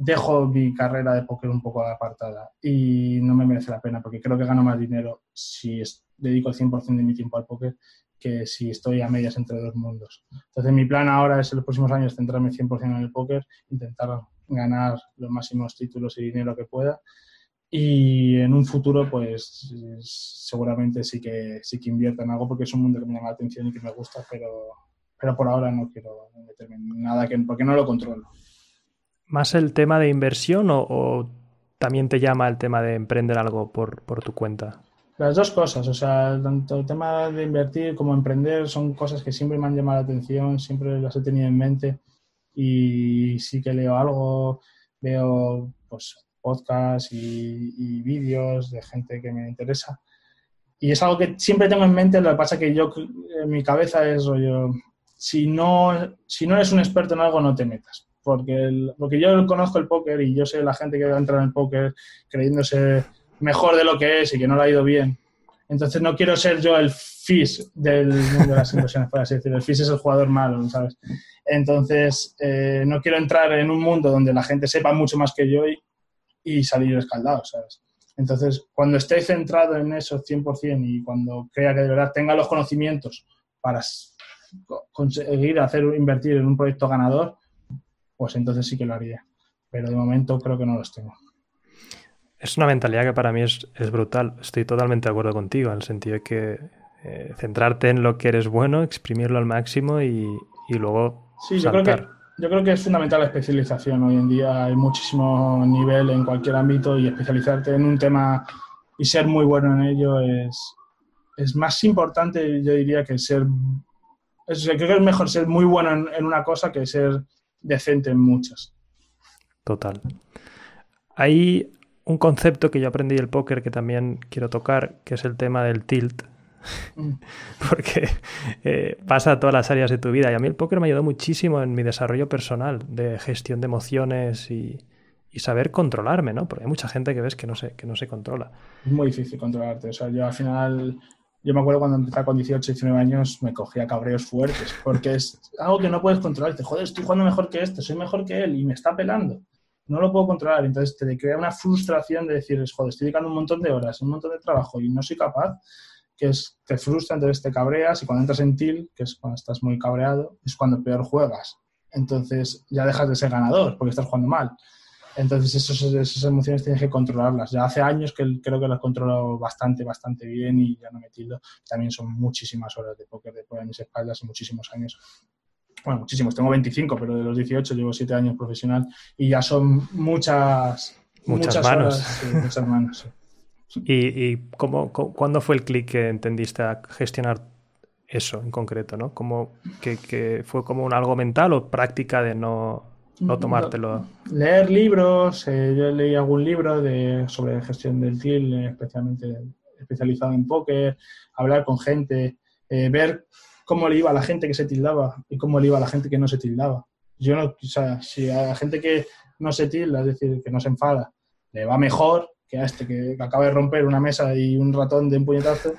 dejo mi carrera de póker un poco apartada y no me merece la pena porque creo que gano más dinero si dedico el 100% de mi tiempo al póker que si estoy a medias entre dos mundos. Entonces, mi plan ahora es en los próximos años centrarme 100% en el póker, intentar ganar los máximos títulos y dinero que pueda. Y en un futuro, pues seguramente sí que sí que invierta en algo porque es un mundo que me llama la atención y que me gusta, pero, pero por ahora no quiero meterme en nada que, porque no lo controlo. ¿Más el tema de inversión o, también te llama el tema de emprender algo por, por tu cuenta? Las dos cosas, o sea, tanto el tema de invertir como emprender son cosas que siempre me han llamado la atención, siempre las he tenido en mente y sí que leo algo, veo pues podcasts y, vídeos de gente que me interesa. Y es algo que siempre tengo en mente, lo que pasa que yo, en mi cabeza es rollo, si no, si no eres un experto en algo, no te metas. Porque, porque yo conozco el póker y yo sé la gente que va a entrar en el póker creyéndose mejor de lo que es y que no le ha ido bien. Entonces no quiero ser yo el FIS del mundo de las inversiones, por así decirlo. El FIS es el jugador malo, ¿sabes? Entonces, eh, no quiero entrar en un mundo donde la gente sepa mucho más que yo y, salir escaldado, ¿sabes? Entonces, cuando esté centrado en eso 100% y cuando crea que de verdad tenga los conocimientos para conseguir hacer invertir en un proyecto ganador, pues entonces sí que lo haría. Pero de momento creo que no los tengo. Es una mentalidad que para mí es, brutal. Estoy totalmente de acuerdo contigo, en el sentido de que eh, centrarte en lo que eres bueno, exprimirlo al máximo y, y luego Sí, yo creo, que, yo creo que es fundamental la especialización. Hoy en día hay muchísimo nivel en cualquier ámbito y especializarte en un tema y ser muy bueno en ello es, es más importante, yo diría, que ser creo que es mejor ser muy bueno en, una cosa que ser decente en muchas. Total. Hay un concepto que yo aprendí del póker que también quiero tocar, que es el tema del tilt. Mm. Porque eh, pasa todas las áreas de tu vida. Y a mí el póker me ayudó muchísimo en mi desarrollo personal de gestión de emociones y, y saber controlarme, ¿no? Porque hay mucha gente que ves que no se, que no se controla. Es muy difícil controlarte. O sea, yo al final, yo me acuerdo cuando empecé con 18, 19 años, me cogía cabreos fuertes, porque es algo que no puedes controlar. Te joder, estoy jugando mejor que este, soy mejor que él y me está pelando. No lo puedo controlar. Entonces te crea una frustración de decir, joder, estoy dedicando un montón de horas, un montón de trabajo y no soy capaz, que es, te frustra, entonces te cabreas y cuando entras en til, que es cuando estás muy cabreado, es cuando peor juegas. Entonces ya dejas de ser ganador porque estás jugando mal. Entonces esas emociones tienes que controlarlas. Ya hace años que creo que las controlo bastante, bastante bien y ya no me tildo. También son muchísimas horas de póker de en mis espaldas y muchísimos años. Bueno, muchísimos. Tengo 25, pero de los 18 llevo 7 años profesional y ya son muchas, muchas, manos. muchas manos. ¿Y, y cómo, cuándo fue el clic que entendiste a gestionar eso en concreto? ¿no? ¿Cómo, que, que fue como un algo mental o práctica de no, no tomártelo. Leer libros, eh, yo leí algún libro de, sobre gestión del TIL, especialmente especializado en póker, hablar con gente, eh, ver cómo le iba a la gente que se tildaba y cómo le iba a la gente que no se tildaba. Yo no, o sea, si a la gente que no se tilda, es decir, que no se enfada, le va mejor que a este que acaba de romper una mesa y un ratón de un puñetazo,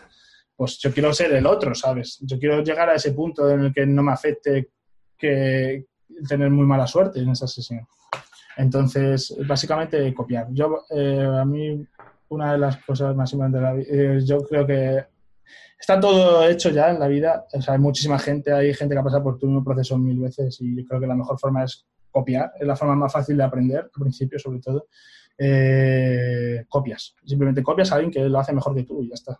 pues yo quiero ser el otro, ¿sabes? Yo quiero llegar a ese punto en el que no me afecte que, tener muy mala suerte en esa sesión. Entonces, básicamente copiar. Yo, eh, a mí, una de las cosas más importantes de la vida, eh, yo creo que está todo hecho ya en la vida. O sea, hay muchísima gente, hay gente que ha pasado por tu mismo proceso mil veces y yo creo que la mejor forma es copiar. Es la forma más fácil de aprender, al principio sobre todo. Eh, copias. Simplemente copias a alguien que lo hace mejor que tú y ya está.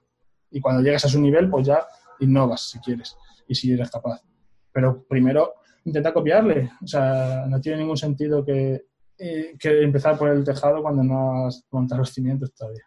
Y cuando llegas a su nivel, pues ya innovas si quieres y si eres capaz. Pero primero intenta copiarle. O sea, no tiene ningún sentido que, eh, que empezar por el tejado cuando no has montado los cimientos todavía.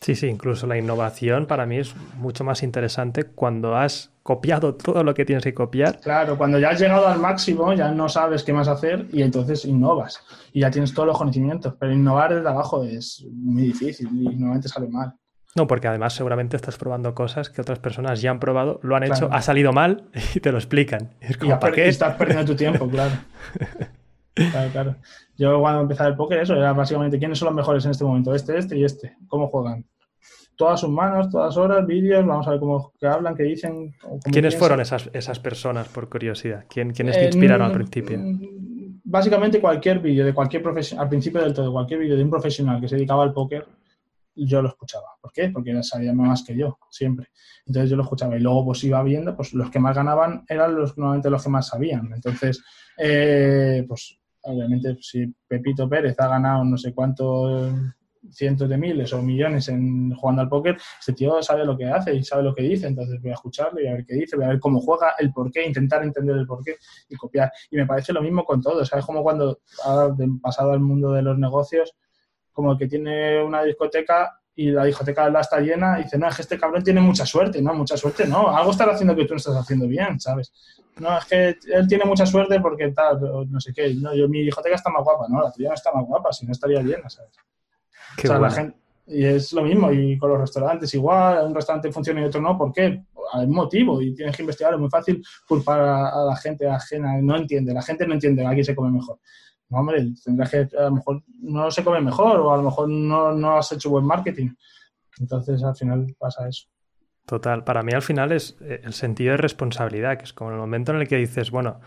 Sí, sí, incluso la innovación para mí es mucho más interesante cuando has copiado todo lo que tienes que copiar. Claro, cuando ya has llegado al máximo ya no sabes qué más hacer y entonces innovas y ya tienes todos los conocimientos, pero innovar desde abajo es muy difícil y normalmente sale mal. No, porque además seguramente estás probando cosas que otras personas ya han probado, lo han hecho, ha salido mal y te lo explican. Es como, ¿para qué? estás perdiendo tu tiempo, claro. claro, claro. Yo cuando empecé el póker, eso era básicamente quiénes son los mejores en este momento, este, este y este, cómo juegan. Todas sus manos, todas horas, vídeos, vamos a ver cómo que hablan, qué dicen. ¿Quiénes fueron esas, esas personas, por curiosidad? ¿Quién, ¿Quiénes te inspiraron al principio? Mm, básicamente cualquier vídeo de cualquier profesional, al principio del todo, cualquier vídeo de un profesional que se dedicaba al póker, yo lo escuchaba. ¿Por qué? Porque él sabía más que yo, siempre. Entonces yo lo escuchaba y luego pues iba viendo, pues los que más ganaban eran los normalmente los que más sabían. Entonces, eh, pues obviamente si Pepito Pérez ha ganado no sé cuántos cientos de miles o millones en jugando al póker, este tío sabe lo que hace y sabe lo que dice, entonces voy a escucharlo y a ver qué dice, voy a ver cómo juega, el por qué, intentar entender el por qué y copiar. Y me parece lo mismo con todo, ¿sabes? Como cuando ha pasado al mundo de los negocios, como que tiene una discoteca y la discoteca la está llena y dice, no, es que este cabrón tiene mucha suerte, no, mucha suerte, no, algo está haciendo que tú no estás haciendo bien, ¿sabes? No, es que él tiene mucha suerte porque tal, no sé qué, no, yo, mi discoteca está más guapa, no, la tuya no está más guapa, si no estaría llena, ¿sabes? Qué o sea, la gente, y es lo mismo, y con los restaurantes igual, un restaurante funciona y otro no, ¿por qué? Hay un motivo y tienes que investigar, es muy fácil culpar a, a la gente ajena, no entiende, la gente no entiende, aquí se come mejor. No, hombre, tendrás que, a lo mejor no se come mejor o a lo mejor no, no has hecho buen marketing. Entonces, al final pasa eso. Total, para mí al final es eh, el sentido de responsabilidad, que es como el momento en el que dices, bueno,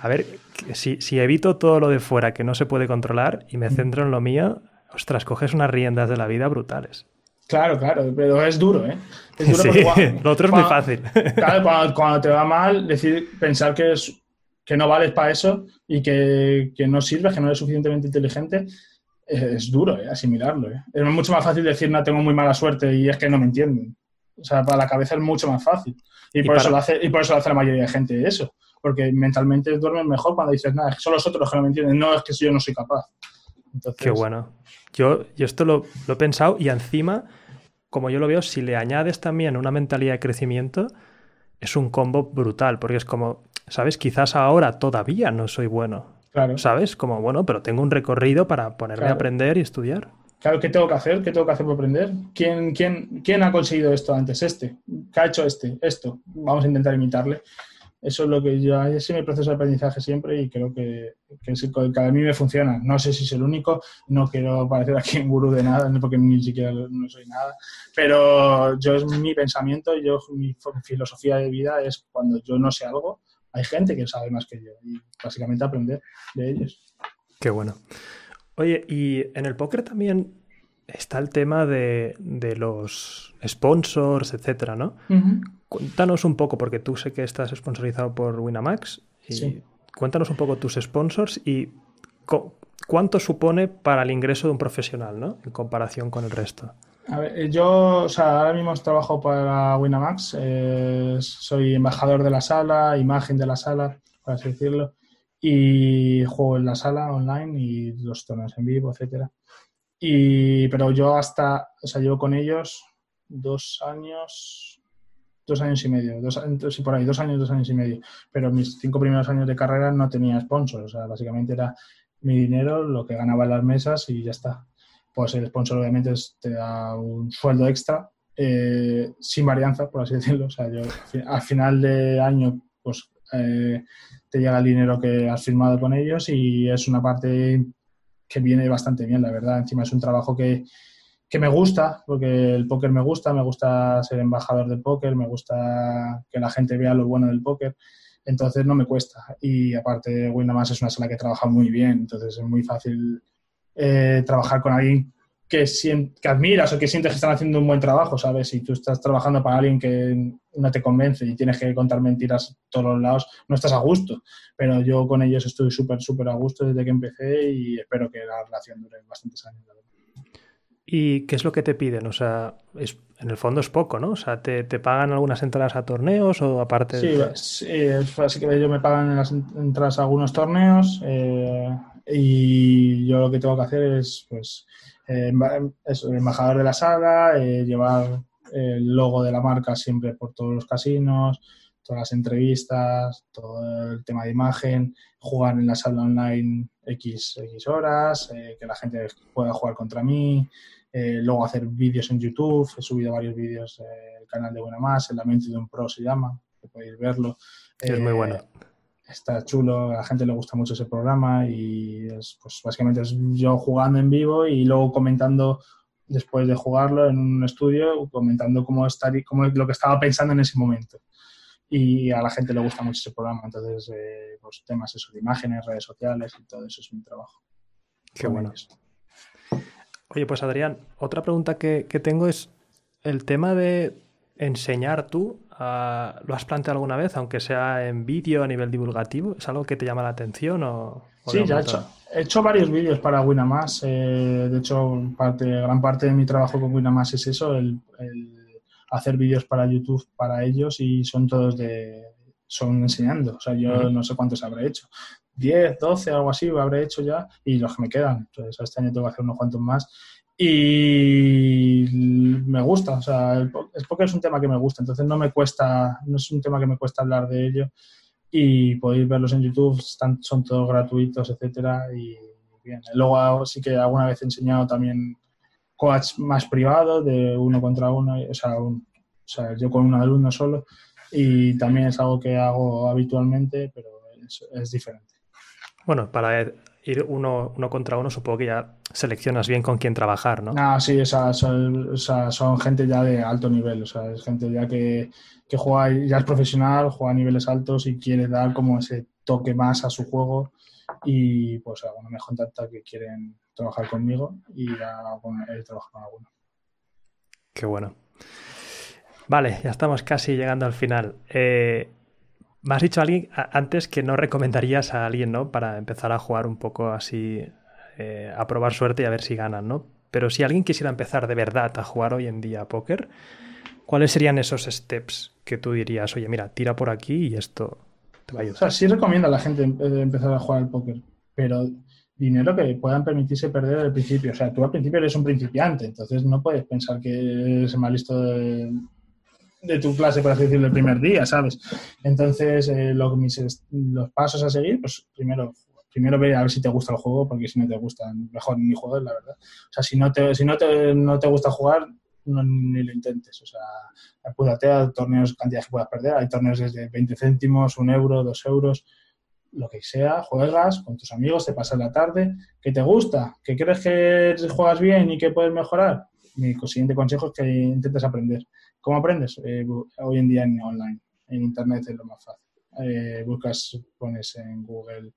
a ver, si, si evito todo lo de fuera que no se puede controlar y me centro en lo mío, ostras, coges unas riendas de la vida brutales. Claro, claro, pero es duro, ¿eh? Es duro sí, lo otro es muy fácil. Claro, cuando, cuando, te va mal, decir, pensar que es que no vales para eso y que, que, no sirves, que no eres suficientemente inteligente, es duro ¿eh? asimilarlo. ¿eh? Es mucho más fácil decir, no, tengo muy mala suerte y es que no me entienden. O sea, para la cabeza es mucho más fácil. Y, por, eso lo hace, y por eso lo hace la mayoría de gente eso. Porque mentalmente duermen mejor cuando dices, nada, son los otros los que no me entienden. No, es que yo no soy capaz. Qué bueno. Yo, yo esto lo, lo he pensado y encima, como yo lo veo, si le añades también una mentalidad de crecimiento, es un combo brutal, porque es como, ¿sabes? Quizás ahora todavía no soy bueno. Claro. ¿Sabes? Como, bueno, pero tengo un recorrido para ponerme a aprender y estudiar. Claro, ¿qué tengo que hacer? ¿Qué tengo que hacer para aprender? ¿Quién, quién, quién ha conseguido esto antes? Este. ¿Qué ha hecho este? Esto. Vamos a intentar imitarle. Eso es lo que yo, es mi proceso de aprendizaje siempre y creo que, que es a mí me funciona. No sé si es el único, no quiero parecer aquí un gurú de nada, porque ni siquiera no soy nada, pero yo es mi pensamiento, yo mi filosofía de vida es cuando yo no sé algo, hay gente que sabe más que yo y básicamente aprender de ellos. Qué bueno. Oye, y en el póker también está el tema de, de los sponsors, etcétera, ¿no? Cuéntanos un poco, porque tú sé que estás sponsorizado por Winamax. Y Sí. Cuéntanos un poco tus sponsors y cuánto supone para el ingreso de un profesional, ¿no? En comparación con el resto. A ver, eh, yo, o sea, ahora mismo trabajo para Winamax, eh, soy embajador de la sala, imagen de la sala, por así decirlo, y juego en la sala online y los torneos en vivo, etcétera. Y, pero yo hasta, o sea, llevo con ellos dos años, dos años y medio, dos, sí, por ahí, dos años, dos años y medio. Pero mis cinco primeros años de carrera no tenía sponsor, o sea, básicamente era mi dinero, lo que ganaba en las mesas y ya está pues el sponsor obviamente es- te da un sueldo extra eh, sin varianza, por así decirlo. O sea, yo al final de año pues eh, te llega el dinero que has firmado con ellos y es una parte que viene bastante bien, la verdad. Encima es un trabajo que, que me gusta, porque el póker me gusta, me gusta ser embajador del póker, me gusta que la gente vea lo bueno del póker. Entonces no me cuesta. Y aparte, Winamax es una sala que trabaja muy bien, entonces es muy fácil eh, trabajar con alguien que, que admiras o que sientes que están haciendo un buen trabajo, ¿sabes? Si tú estás trabajando para alguien que no te convence y tienes que contar mentiras a todos los lados, no estás a gusto. Pero yo con ellos estoy súper, súper a gusto desde que empecé y espero que la relación dure bastantes años. ¿Y qué es lo que te piden? O sea, es, en el fondo es poco, ¿no? O sea, ¿te, te pagan algunas entradas a torneos o aparte Sí, de- sí, así que ellos me pagan en las en- entradas a algunos torneos eh, y yo lo que tengo que hacer es, pues, eh, eso, el embajador de la sala, eh, llevar el logo de la marca siempre por todos los casinos, todas las entrevistas, todo el tema de imagen, jugar en la sala online X, X horas, eh, que la gente pueda jugar contra mí, eh, luego hacer vídeos en YouTube, he subido varios vídeos eh, el canal de Buena Más, el lamento de un pro se llama, que podéis verlo. Es muy Eh, bueno. Está chulo, a la gente le gusta mucho ese programa y es, pues básicamente es yo jugando en vivo y luego comentando después de jugarlo en un estudio, comentando cómo, estar, cómo lo que estaba pensando en ese momento. Y a la gente le gusta mucho ese programa, entonces eh, los temas eso, de imágenes, redes sociales y todo eso es mi trabajo. Qué bueno. Oye, pues Adrián, otra pregunta que, que tengo es el tema de enseñar tú. ah, ¿Lo has planteado alguna vez, aunque sea en vídeo a nivel divulgativo? ¿Es algo que te llama la atención o, o Sí, ya he hecho, he hecho varios vídeos para Winamax. eh, de hecho, parte, gran parte de mi trabajo con Winamax es eso, el, el hacer vídeos para YouTube para ellos y son todos de son enseñando. O sea, yo no sé cuántos habré hecho. 10, 12, algo así habré hecho ya y los que me quedan. Entonces, este año tengo que hacer unos cuantos más. Y me gusta, o sea, el, el póker es un tema que me gusta, entonces no me cuesta, no es un tema que me cuesta hablar de ello y podéis verlos en YouTube, están, son todos gratuitos, etcétera, y bien. Luego sí que alguna vez he enseñado también coach más privados de uno contra uno, o sea, un- o sea, yo con un alumno solo, y también es algo que hago habitualmente, pero es, es diferente. Bueno, para ir uno, uno contra uno, supongo que ya seleccionas bien con quién trabajar, ¿no? Ah, sí, o sea, son, o sea, son gente ya de alto nivel, o sea, es gente ya que, que juega, ya es profesional, juega a niveles altos y quiere dar como ese toque más a su juego y pues alguno me contacta que quieren trabajar conmigo y ya bueno, he trabajado con alguno. Qué bueno. Vale, ya estamos casi llegando al final. Eh, me has dicho alguien antes que no recomendarías a alguien, ¿no? Para empezar a jugar un poco así, eh, a probar suerte y a ver si ganan, ¿no? Pero si alguien quisiera empezar de verdad a jugar hoy en día a póker, ¿cuáles serían esos steps que tú dirías, oye, mira, tira por aquí y esto te va a O ayudar? sea, sí recomiendo a la gente eh, empezar a jugar al póker, pero dinero que puedan permitirse perder al principio. O sea, tú al principio eres un principiante, entonces no puedes pensar que eres más listo de- de tu clase, por así decirlo, el primer día, ¿sabes? Entonces, eh, lo, los pasos a seguir, pues primero primero ve a ver si te gusta el juego, porque si no te gusta, mejor ni juegues, la verdad. O sea, si no te, si no te, no te gusta jugar, no, ni lo intentes. O sea, apúdate a torneos, cantidades que puedas perder. Hay torneos desde 20 céntimos, un euro, dos euros, lo que sea. Juegas con tus amigos, te pasas la tarde. ¿Qué te gusta? ¿Que crees que juegas bien y que puedes mejorar? Mi siguiente consejo es que intentes aprender. ¿Cómo aprendes? Eh, hoy en día en online, en internet es lo más fácil. Eh, buscas, pones en Google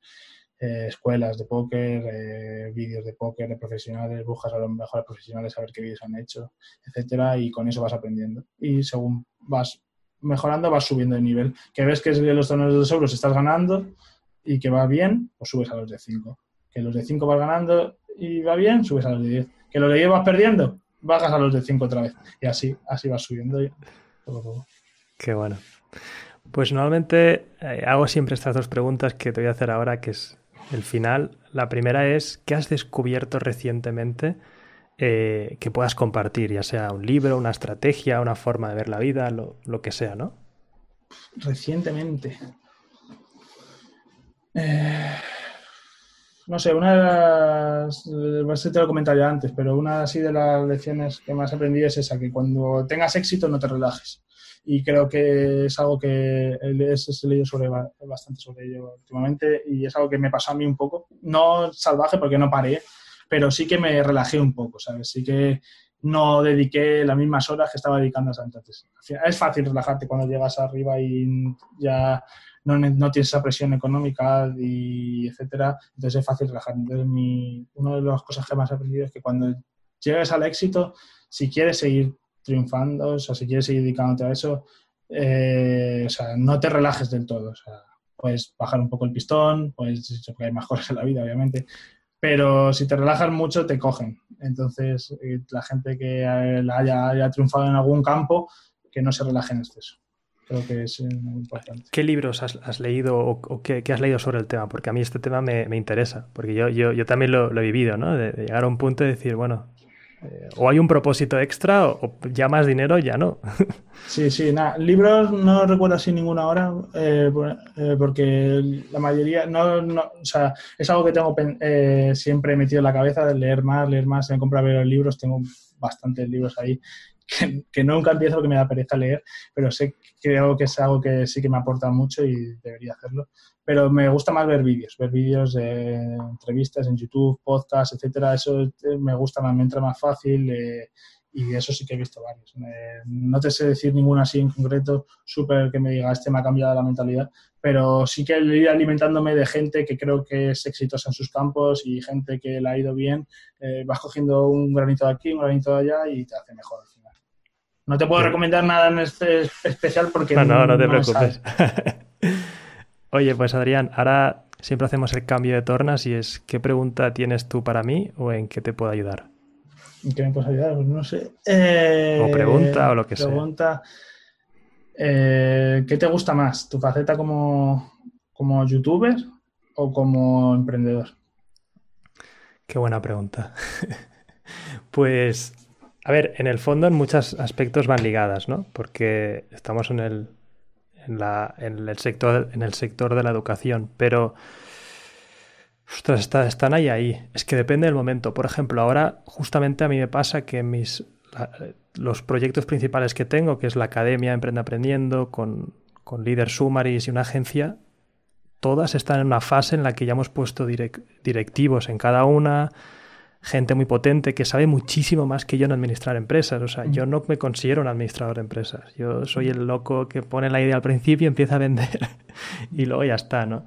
eh, escuelas de póker, vídeos de póker de profesionales, buscas a los mejores profesionales a ver qué vídeos han hecho, etcétera, y con eso vas aprendiendo. Y según vas mejorando, vas subiendo de nivel. Que ves que los torneos de 2 euros estás ganando y que va bien, pues subes a los de 5. Que los de 5 vas ganando y va bien, subes a los de 10. Que los de 10 vas perdiendo, bajas a los de 5 otra vez. Y así, así vas subiendo. Qué bueno. Pues normalmente eh, hago siempre estas dos preguntas que te voy a hacer ahora, que es el final. La primera es, ¿qué has descubierto recientemente eh, que puedas compartir? Ya sea un libro, una estrategia, una forma de ver la vida, lo, que sea, ¿no? Recientemente. Eh, no sé, una de las, eh, te lo comentaría antes, pero una así de las lecciones que más aprendí es esa, que cuando tengas éxito no te relajes y creo que es algo que he leído sobre, bastante sobre ello últimamente y es algo que me pasó a mí un poco, no salvaje porque no paré, pero sí que me relajé un poco, ¿sabes? Sí que no dediqué las mismas horas que estaba dedicando a entonces. Es fácil relajarte cuando llegas arriba y ya no, tienes esa presión económica y etcétera, entonces es fácil relajarte. Entonces, mi, una de las cosas que más he aprendido es que cuando llegues al éxito, si quieres seguir triunfando, o sea, si quieres seguir dedicándote a eso, eh, o sea, no te relajes del todo, o sea, puedes bajar un poco el pistón, pues porque hay más cosas en la vida, obviamente, pero si te relajas mucho te cogen. Entonces, eh, la gente que haya, haya, triunfado en algún campo, que no se relaje en exceso. Creo que es eh, muy importante. ¿Qué libros has, leído o, qué, has leído sobre el tema? Porque a mí este tema me, interesa, porque yo, yo, yo también lo, he vivido, ¿no? de, llegar a un punto de decir, bueno, eh, o hay un propósito extra o, ya más dinero ya no. Sí, sí, nada. Libros no recuerdo así ninguna ahora eh, eh, porque la mayoría, no, no, o sea, es algo que tengo siempre metido en la cabeza de leer más, leer más, me comprar los libros, tengo bastantes libros ahí que, nunca empiezo porque me da pereza leer, pero sé, creo que es algo que sí que me aporta mucho y debería hacerlo pero me gusta más ver vídeos, ver vídeos de entrevistas en YouTube, podcasts, etcétera. Eso eh, me gusta más, me entra más fácil eh, y eso sí que he visto varios. no te sé decir ninguna así en concreto, súper que me diga, este me ha cambiado la mentalidad, pero sí que ir alimentándome de gente que creo que es exitosa en sus campos y gente que le ha ido bien, eh, vas cogiendo un granito de aquí, un granito de allá y te hace mejor. No te puedo recomendar nada en este especial porque... No, no, no te preocupes. Oye, pues Adrián, ahora siempre hacemos el cambio de tornas y es ¿qué pregunta tienes tú para mí o en qué te puedo ayudar? ¿En qué me puedes ayudar? Pues no sé. o pregunta o lo que pregunta, eh, ¿Qué te gusta más? ¿Tu faceta como, como youtuber o como emprendedor? Qué buena pregunta. pues, a ver, en el fondo en muchos aspectos van ligadas, ¿no? Porque estamos en el en, la, en, el, sector, en el sector de la educación, pero están ahí ahí. Es que depende del momento. Por ejemplo, ahora justamente a mí me pasa que mis, los proyectos principales que tengo, que es la Academia Emprende Aprendiendo, con, con Leader Summaries y una agencia, todas están en una fase en la que ya hemos puesto directivos en cada una, gente muy potente que sabe muchísimo más que yo en administrar empresas. O sea, yo no me considero un administrador de empresas. Yo soy el loco que pone la idea al principio, empieza a vender y luego ya está, ¿no?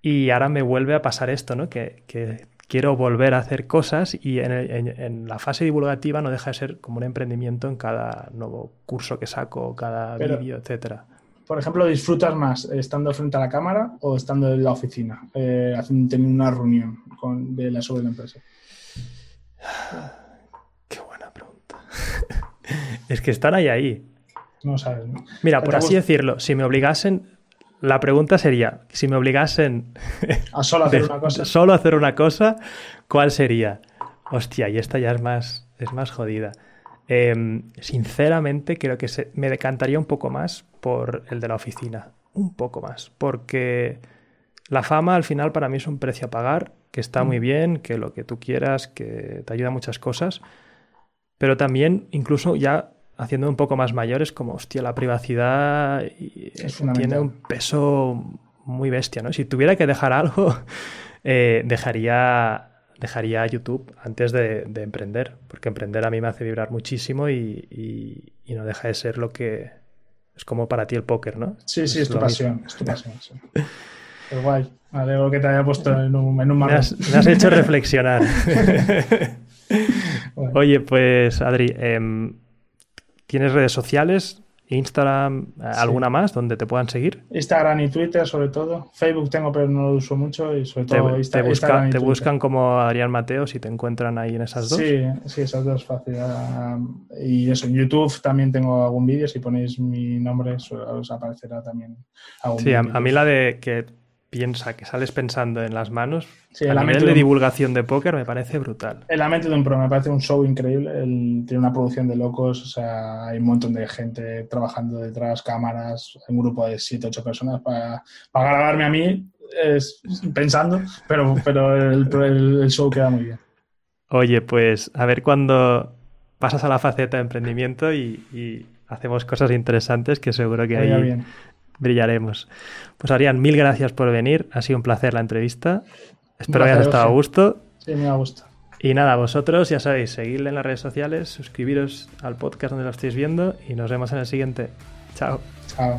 Y ahora me vuelve a pasar esto, ¿no? Que, quiero volver a hacer cosas y en, la fase divulgativa no deja de ser como un emprendimiento en cada nuevo curso que saco, cada vídeo, etcétera. Por ejemplo, ¿disfrutas más estando frente a la cámara o estando en la oficina, eh, teniendo una reunión con, de la, sobre la empresa? Qué buena pregunta. es que están ahí ahí. No sabes. Mira, por así decirlo, si me obligasen, la pregunta sería, si me obligasen a solo hacer una cosa, solo hacer una cosa, ¿cuál sería? Hostia, y esta ya es más, es más jodida. Em, sinceramente, creo que se, me decantaría un poco más por el de la oficina. Un poco más. Porque la fama al final para mí es un precio a pagar, que está muy mm. bien, que lo que tú quieras, que te ayuda a muchas cosas. Pero también, incluso ya haciendo un poco más mayores, como, hostia, la privacidad tiene un peso muy bestia, ¿no? Si tuviera que dejar algo, eh, dejaría, dejaría YouTube antes de, emprender, porque emprender a mí me hace vibrar muchísimo y, no deja de ser lo que es como para ti el póker, ¿no? Sí, sí, es, tu pasión, es tu pasión. Sí. Es guay, me alegro que te haya puesto en un, en me, has, me has, hecho reflexionar. Oye, pues Adri, eh, ¿Tienes redes sociales? Instagram, ¿alguna más donde te puedan seguir? Instagram y Twitter sobre todo. Facebook tengo pero no lo uso mucho y sobre todo te, Instagram. Te, buscan como Adrián Mateo si te encuentran ahí en esas dos. Sí, sí, esas dos fácil. Ah, y eso, en YouTube también tengo algún vídeo, si ponéis mi nombre os aparecerá también algún Sí, a, mí la de que piensa, que sales pensando en las manos, sí, a nivel de, divulgación de póker me parece brutal. El mente de un pro me parece un show increíble, tiene una producción de locos, o sea, hay un montón de gente trabajando detrás, cámaras, un grupo de 7, 8 personas para, para grabarme a mí, es, pensando, pero, pero el, show queda muy bien. Oye, pues a ver cuando pasas a la faceta de emprendimiento y, hacemos cosas interesantes que seguro que ahí bien brillaremos. Pues Arián, mil gracias por venir. Ha sido un placer la entrevista. Espero que hayas estado a gusto. Sí, me ha gustado. Y nada, vosotros ya sabéis, seguidle en las redes sociales, suscribiros al podcast donde lo estéis viendo y nos vemos en el siguiente. Chao. Chao.